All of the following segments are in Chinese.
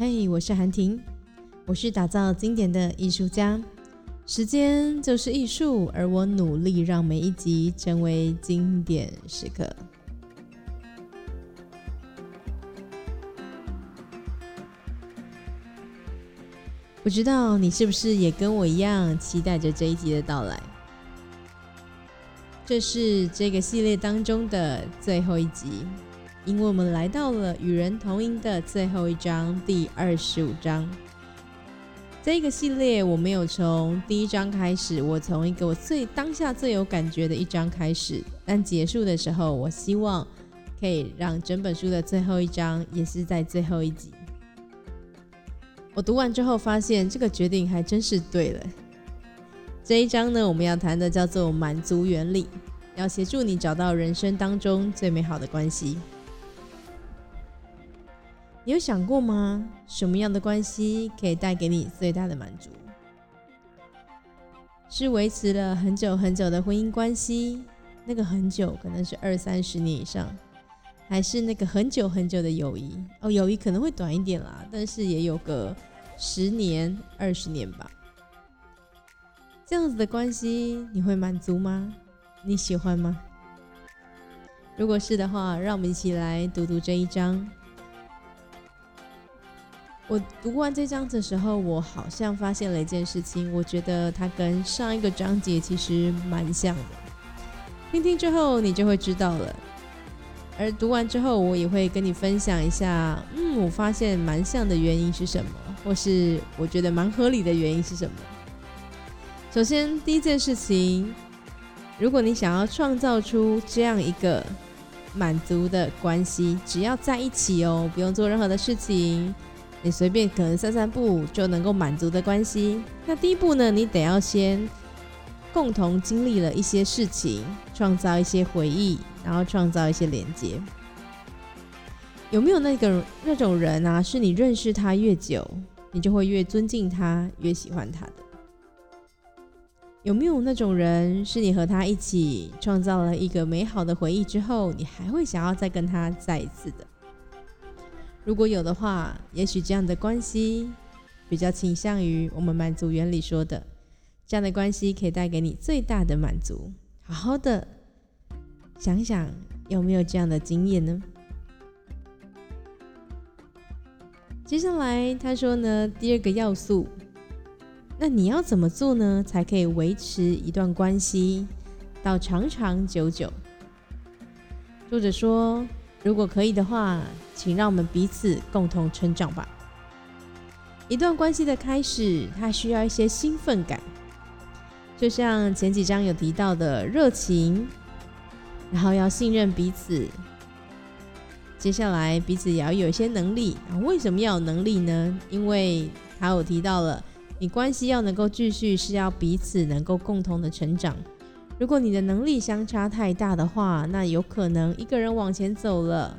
嘿，我是韩婷，我是打造经典的艺术家。时间就是艺术，而我努力让每一集成为经典时刻。不知道你是不是也跟我一样期待着这一集的到来？这是这个系列当中的最后一集。因为我们来到了与人同音的最后一章，第二十五章。这个系列我没有从第一章开始，我从一个我最当下最有感觉的一章开始，但结束的时候，我希望可以让整本书的最后一章也是在最后一集。我读完之后发现，这个决定还真是对了。这一章呢，我们要谈的叫做满足原理，要协助你找到人生当中最美好的关系。你有想过吗？什么样的关系可以带给你最大的满足？是维持了很久很久的婚姻关系，那个很久可能是二三十年以上，还是那个很久很久的友谊？哦，友谊可能会短一点啦，但是也有个十年、二十年吧。这样子的关系，你会满足吗？你喜欢吗？如果是的话，让我们一起来读读这一章。我读完这章的时候，我好像发现了一件事情，我觉得它跟上一个章节其实蛮像的。听听之后，你就会知道了。而读完之后，我也会跟你分享一下，嗯，我发现蛮像的原因是什么，或是我觉得蛮合理的原因是什么。首先，第一件事情，如果你想要创造出这样一个满足的关系，只要在一起哦，不用做任何的事情。你随便可能散散步就能够满足的关系，那第一步呢？你得要先共同经历了一些事情，创造一些回忆，然后创造一些连接。有没有那个那种人啊？是你认识他越久，你就会越尊敬他，越喜欢他的？有没有那种人，是你和他一起创造了一个美好的回忆之后，你还会想要再跟他再一次的？如果有的话，也许这样的关系比较倾向于我们满足原理说的，这样的关系可以带给你最大的满足。好好的想想，有没有这样的经验呢？接下来他说呢，第二个要素，那你要怎么做呢，才可以维持一段关系到长长久久？作者说。如果可以的话，请让我们彼此共同成长吧。一段关系的开始，它需要一些兴奋感，就像前几章有提到的热情，然后要信任彼此。接下来彼此也要有一些能力。为什么要有能力呢？因为他有提到了，你关系要能够继续，是要彼此能够共同的成长。如果你的能力相差太大的话，那有可能一个人往前走了，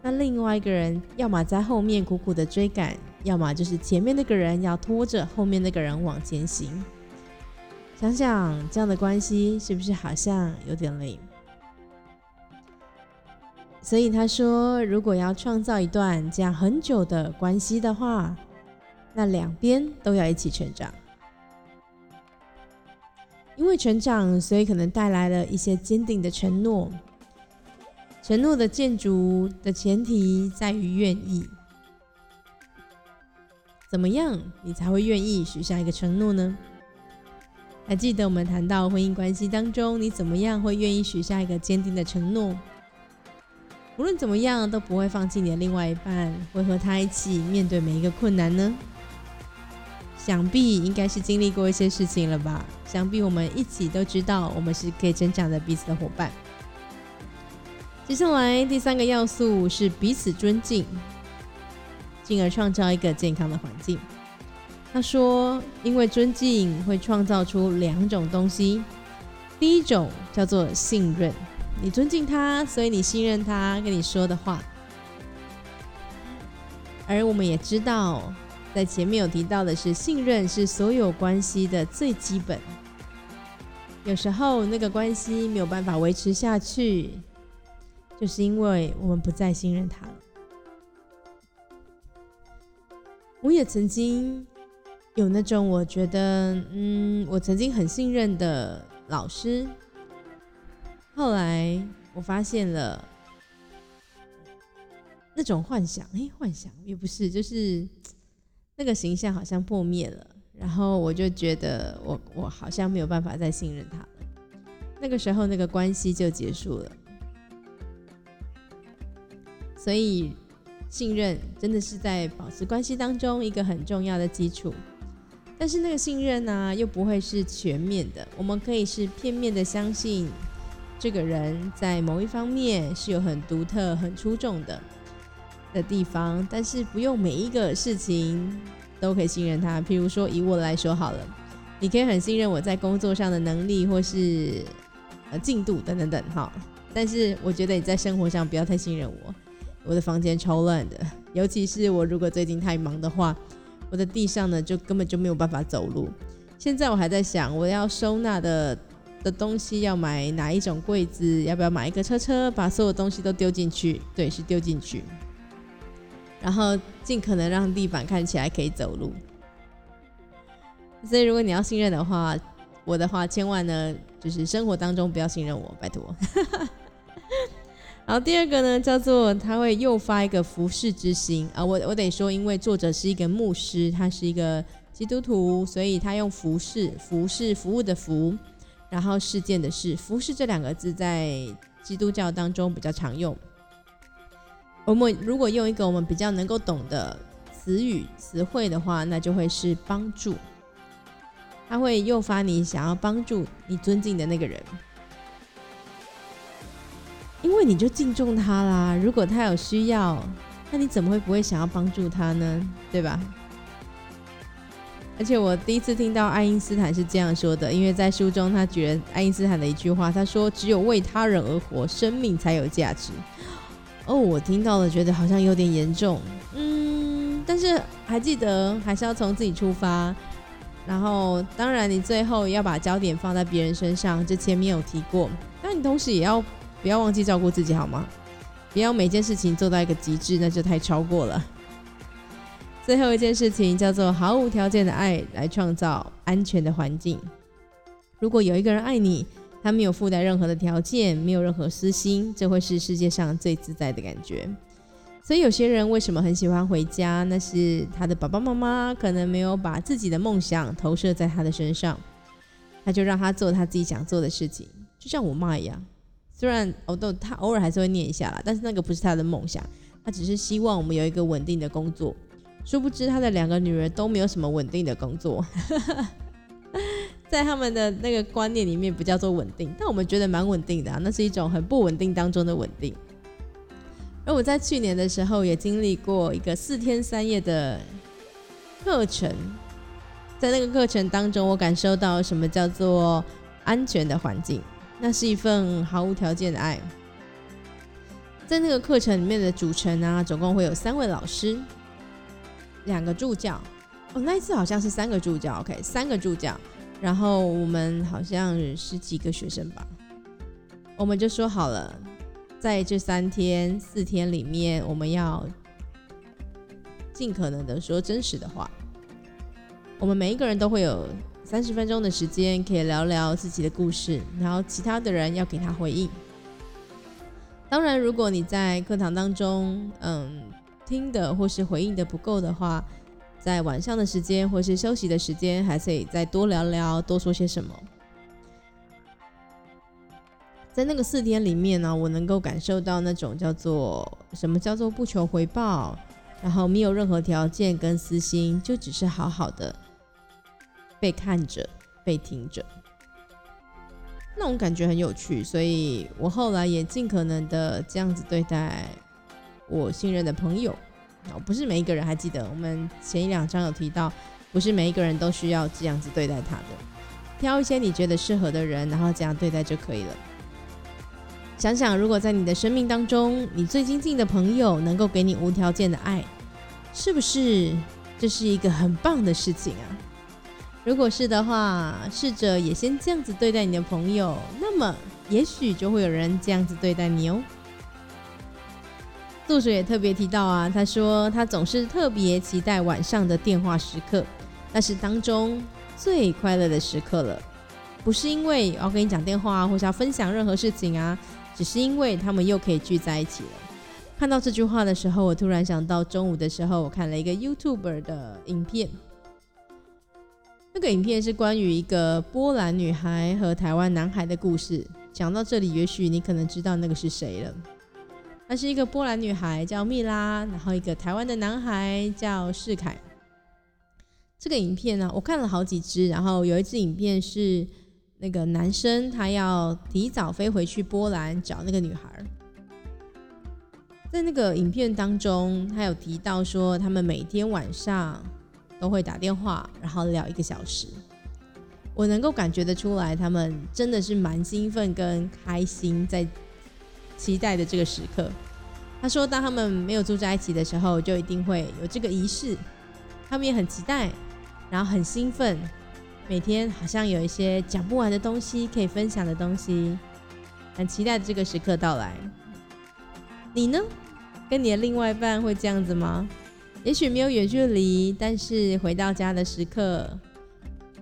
那另外一个人要么在后面苦苦的追赶，要么就是前面那个人要拖着后面那个人往前行。想想这样的关系是不是好像有点累？所以他说，如果要创造一段这样很久的关系的话，那两边都要一起成长。因为成长，所以可能带来了一些坚定的承诺。承诺的建筑的前提在于愿意。怎么样，你才会愿意许下一个承诺呢？还记得我们谈到婚姻关系当中，你怎么样会愿意许下一个坚定的承诺？无论怎么样，都不会放弃你的另外一半，会和他一起面对每一个困难呢？想必应该是经历过一些事情了吧？想必我们一起都知道，我们是可以成长的彼此的伙伴。接下来第三个要素是彼此尊敬，进而创造一个健康的环境。他说，因为尊敬会创造出两种东西，第一种叫做信任，你尊敬他，所以你信任他跟你说的话。而我们也知道。在前面有提到的是，信任是所有关系的最基本。有时候那个关系没有办法维持下去，就是因为我们不再信任他了。我也曾经有那种我觉得，嗯，我曾经很信任的老师，后来我发现了那种幻想，哎，幻想也不是，就是那个形象好像破灭了，然后我就觉得我我好像没有办法再信任他了，那个时候那个关系就结束了，所以。信任真的是在保持关系当中一个很重要的基础，但是那个信任呢，又不会是全面的。我们可以是片面的相信这个人在某一方面是有很独特、很出众的的地方，但是不用每一个事情都可以信任他。譬如说，以我来说好了，你可以很信任我在工作上的能力或是呃进度等等等哈，但是我觉得你在生活上不要太信任我。我的房间超乱的，尤其是我如果最近太忙的话，我的地上呢就根本就没有办法走路。现在我还在想，我要收纳的的东西要买哪一种柜子，要不要买一个车车，把所有东西都丢进去？对，是丢进去，然后尽可能让地板看起来可以走路。所以如果你要信任的话，我的话千万呢就是生活当中不要信任我，拜托。然后第二个呢，叫做他会诱发一个服侍之心啊。我我得说，因为作者是一个牧师，他是一个基督徒，所以他用服侍、服侍、服务的服，然后事件的事，服侍这两个字在基督教当中比较常用。我们如果用一个我们比较能够懂的词语词汇的话，那就会是帮助。它会诱发你想要帮助你尊敬的那个人。因为你就敬重他啦，如果他有需要，那你怎么会不会想要帮助他呢？对吧？而且我第一次听到爱因斯坦是这样说的，因为在书中他举了爱因斯坦的一句话，他说：“只有为他人而活，生命才有价值。”哦，我听到了，觉得好像有点严重。嗯，但是还记得还是要从自己出发，然后当然你最后要把焦点放在别人身上，这前面有提过，但你同时也要。不要忘记照顾自己好吗？不要每件事情做到一个极致，那就太超过了。最后一件事情叫做毫无条件的爱来创造安全的环境。如果有一个人爱你，他没有附带任何的条件，没有任何私心，这会是世界上最自在的感觉。所以有些人为什么很喜欢回家？那是他的爸爸妈妈可能没有把自己的梦想投射在他的身上，他就让他做他自己想做的事情，就像我妈一样。虽然我都他偶尔还是会念一下啦，但是那个不是他的梦想，他只是希望我们有一个稳定的工作。殊不知他的两个女儿都没有什么稳定的工作，在他们的那个观念里面不叫做稳定，但我们觉得蛮稳定的啊，那是一种很不稳定当中的稳定。而我在去年的时候也经历过一个四天三夜的课程，在那个课程当中，我感受到什么叫做安全的环境。那是一份毫无条件的爱。在那个课程里面的组成啊，总共会有三位老师，两个助教。哦，那一次好像是三个助教，OK，三个助教。然后我们好像十几个学生吧。我们就说好了，在这三天四天里面，我们要尽可能的说真实的话。我们每一个人都会有。三十分钟的时间可以聊聊自己的故事，然后其他的人要给他回应。当然，如果你在课堂当中，嗯，听的或是回应的不够的话，在晚上的时间或是休息的时间，还可以再多聊聊，多说些什么。在那个四天里面呢，我能够感受到那种叫做什么叫做不求回报，然后没有任何条件跟私心，就只是好好的。被看着，被听着，那种感觉很有趣，所以我后来也尽可能的这样子对待我信任的朋友。哦，不是每一个人，还记得我们前一两章有提到，不是每一个人都需要这样子对待他的，挑一些你觉得适合的人，然后这样对待就可以了。想想，如果在你的生命当中，你最亲近的朋友能够给你无条件的爱，是不是这是一个很棒的事情啊？如果是的话，试着也先这样子对待你的朋友，那么也许就会有人这样子对待你哦。作者也特别提到啊，他说他总是特别期待晚上的电话时刻，那是当中最快乐的时刻了。不是因为要跟你讲电话，或是要分享任何事情啊，只是因为他们又可以聚在一起了。看到这句话的时候，我突然想到中午的时候，我看了一个 YouTuber 的影片。那个影片是关于一个波兰女孩和台湾男孩的故事。讲到这里，也许你可能知道那个是谁了。那是一个波兰女孩叫蜜拉，然后一个台湾的男孩叫世凯。这个影片呢，我看了好几支，然后有一支影片是那个男生他要提早飞回去波兰找那个女孩。在那个影片当中，他有提到说，他们每天晚上。都会打电话，然后聊一个小时。我能够感觉得出来，他们真的是蛮兴奋跟开心，在期待的这个时刻。他说，当他们没有住在一起的时候，就一定会有这个仪式。他们也很期待，然后很兴奋，每天好像有一些讲不完的东西可以分享的东西，很期待这个时刻到来。你呢？跟你的另外一半会这样子吗？也许没有远距离，但是回到家的时刻，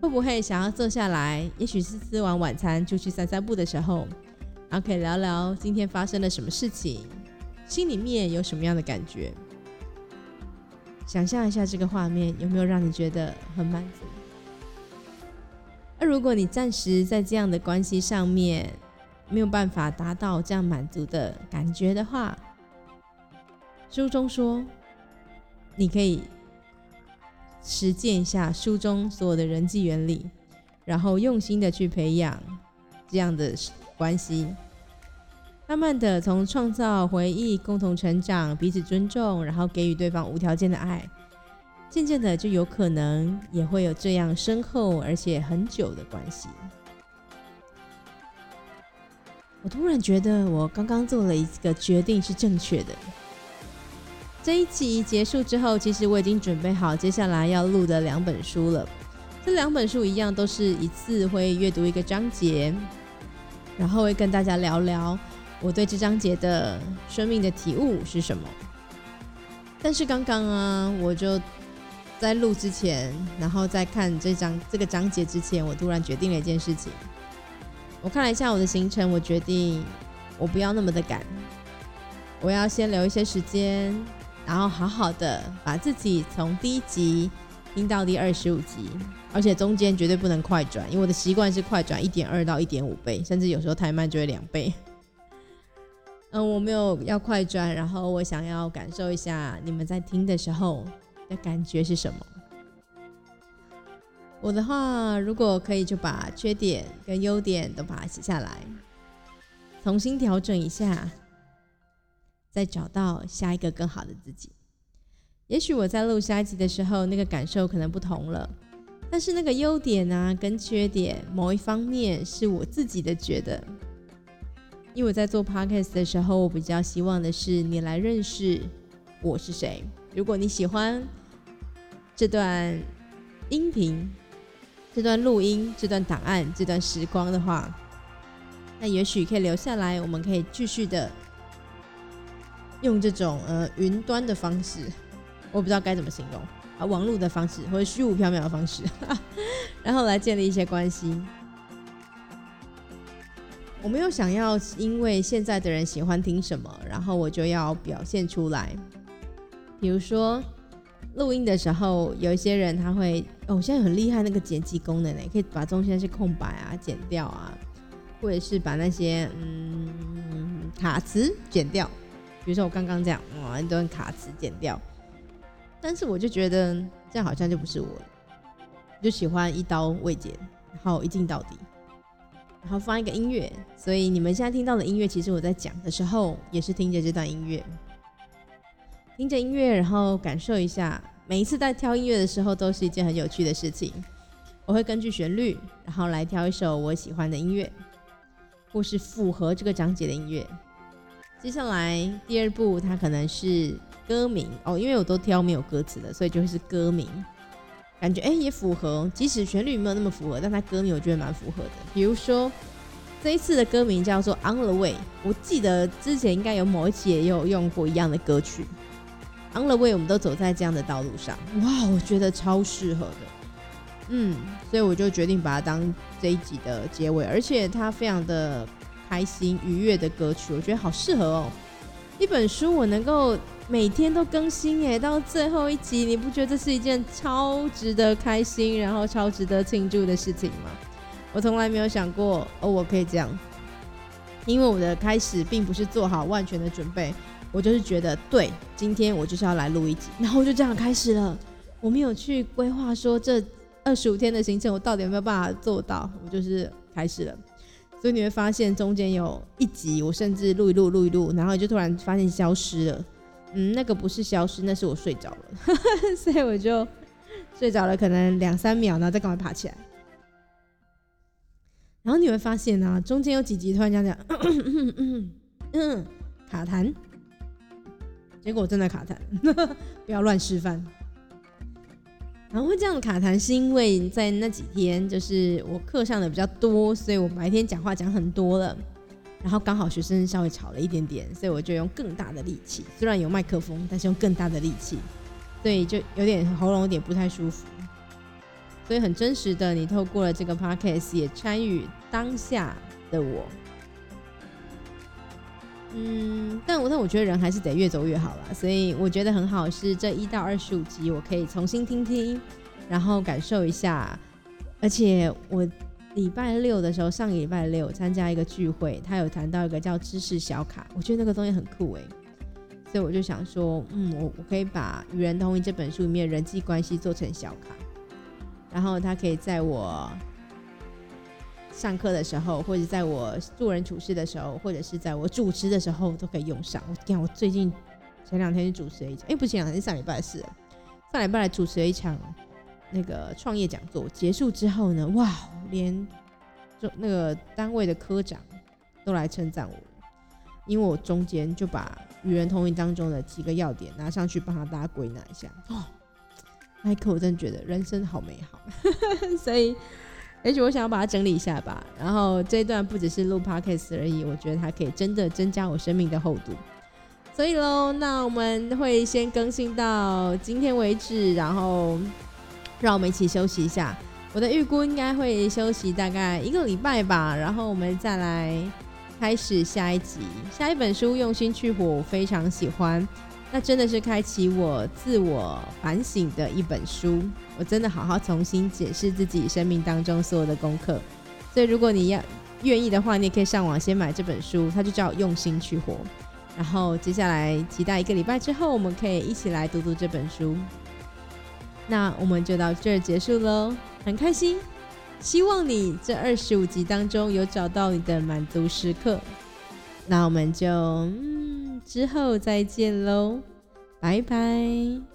会不会想要坐下来？也许是吃完晚餐就去散散步的时候，然后可以聊聊今天发生了什么事情，心里面有什么样的感觉？想象一下这个画面，有没有让你觉得很满足？而如果你暂时在这样的关系上面没有办法达到这样满足的感觉的话，书中说。你可以实践一下书中所有的人际原理，然后用心的去培养这样的关系，慢慢的从创造回忆、共同成长、彼此尊重，然后给予对方无条件的爱，渐渐的就有可能也会有这样深厚而且很久的关系。我突然觉得我刚刚做了一个决定是正确的。这一集结束之后，其实我已经准备好接下来要录的两本书了。这两本书一样，都是一次会阅读一个章节，然后会跟大家聊聊我对这章节的生命的体悟是什么。但是刚刚啊，我就在录之前，然后在看这章这个章节之前，我突然决定了一件事情。我看了一下我的行程，我决定我不要那么的赶，我要先留一些时间。然后好好的把自己从第一集听到第二十五集，而且中间绝对不能快转，因为我的习惯是快转一点二到一点五倍，甚至有时候太慢就会两倍。嗯，我没有要快转，然后我想要感受一下你们在听的时候的感觉是什么。我的话，如果可以，就把缺点跟优点都把它写下来，重新调整一下。再找到下一个更好的自己。也许我在录下一集的时候，那个感受可能不同了。但是那个优点啊，跟缺点，某一方面是我自己的觉得。因为我在做 podcast 的时候，我比较希望的是你来认识我是谁。如果你喜欢这段音频、这段录音、这段档案、这段时光的话，那也许可以留下来，我们可以继续的。用这种呃云端的方式，我不知道该怎么形容啊，网络的方式或者虚无缥缈的方式，然后来建立一些关系。我没有想要因为现在的人喜欢听什么，然后我就要表现出来。比如说录音的时候，有一些人他会哦，我现在很厉害那个剪辑功能呢，可以把中间那些空白啊剪掉啊，或者是把那些嗯卡词剪掉。比如说我刚刚这样，哇，一段卡词剪掉，但是我就觉得这样好像就不是我，就喜欢一刀未剪，然后一镜到底，然后放一个音乐。所以你们现在听到的音乐，其实我在讲的时候也是听着这段音乐，听着音乐，然后感受一下。每一次在挑音乐的时候，都是一件很有趣的事情。我会根据旋律，然后来挑一首我喜欢的音乐，或是符合这个章节的音乐。接下来第二步，它可能是歌名哦，因为我都挑没有歌词的，所以就是歌名。感觉哎也符合，即使旋律没有那么符合，但它歌名我觉得蛮符合的。比如说这一次的歌名叫做《On the Way》，我记得之前应该有某一期也有用过一样的歌曲。《On the Way》，我们都走在这样的道路上，哇，我觉得超适合的。嗯，所以我就决定把它当这一集的结尾，而且它非常的开心愉悦的歌曲，我觉得好适合哦。一本书我能够每天都更新耶，到最后一集，你不觉得这是一件超值得开心，然后超值得庆祝的事情吗？我从来没有想过哦，我可以这样，因为我的开始并不是做好万全的准备，我就是觉得对，今天我就是要来录一集，然后就这样开始了。我没有去规划说这。二十五天的行程，我到底有没有办法做到？我就是开始了，所以你会发现中间有一集，我甚至录一录，录一录，然后就突然发现消失了。嗯，那个不是消失，那是我睡着了，所以我就睡着了，可能两三秒，然后再赶快爬起来。然后你会发现呢，中间有几集突然这样，嗯，卡痰，结果真的卡痰，不要乱示范。然后会这样卡痰，是因为在那几天就是我课上的比较多，所以我白天讲话讲很多了，然后刚好学生稍微吵了一点点，所以我就用更大的力气，虽然有麦克风，但是用更大的力气，所以就有点喉咙有点不太舒服。所以很真实的，你透过了这个 podcast 也参与当下的我。嗯，但我但我觉得人还是得越走越好了，所以我觉得很好是这一到二十五集我可以重新听听，然后感受一下。而且我礼拜六的时候，上个礼拜六参加一个聚会，他有谈到一个叫知识小卡，我觉得那个东西很酷诶。所以我就想说，嗯，我我可以把《与人同行》这本书里面人际关系做成小卡，然后它可以在我。上课的时候，或者在我做人处事的时候，或者是在我主持的时候，都可以用上。我看我最近前两天去主持了一场，哎，不是，前两天是上礼拜的事。上礼拜来主持了一场那个创业讲座，结束之后呢，哇，连就那个单位的科长都来称赞我，因为我中间就把与人同行当中的几个要点拿上去，帮他大家归纳一下。哦，那一刻我真的觉得人生好美好，所以。也许我想要把它整理一下吧，然后这一段不只是录 podcast 而已，我觉得它可以真的增加我生命的厚度。所以喽，那我们会先更新到今天为止，然后让我们一起休息一下。我的预估应该会休息大概一个礼拜吧，然后我们再来开始下一集。下一本书《用心去火》，我非常喜欢。那真的是开启我自我反省的一本书，我真的好好重新解释自己生命当中所有的功课。所以如果你要愿意的话，你也可以上网先买这本书，它就叫《用心去活》。然后接下来期待一个礼拜之后，我们可以一起来读读这本书。那我们就到这儿结束喽，很开心，希望你这二十五集当中有找到你的满足时刻。那我们就嗯。之后再见喽，拜拜。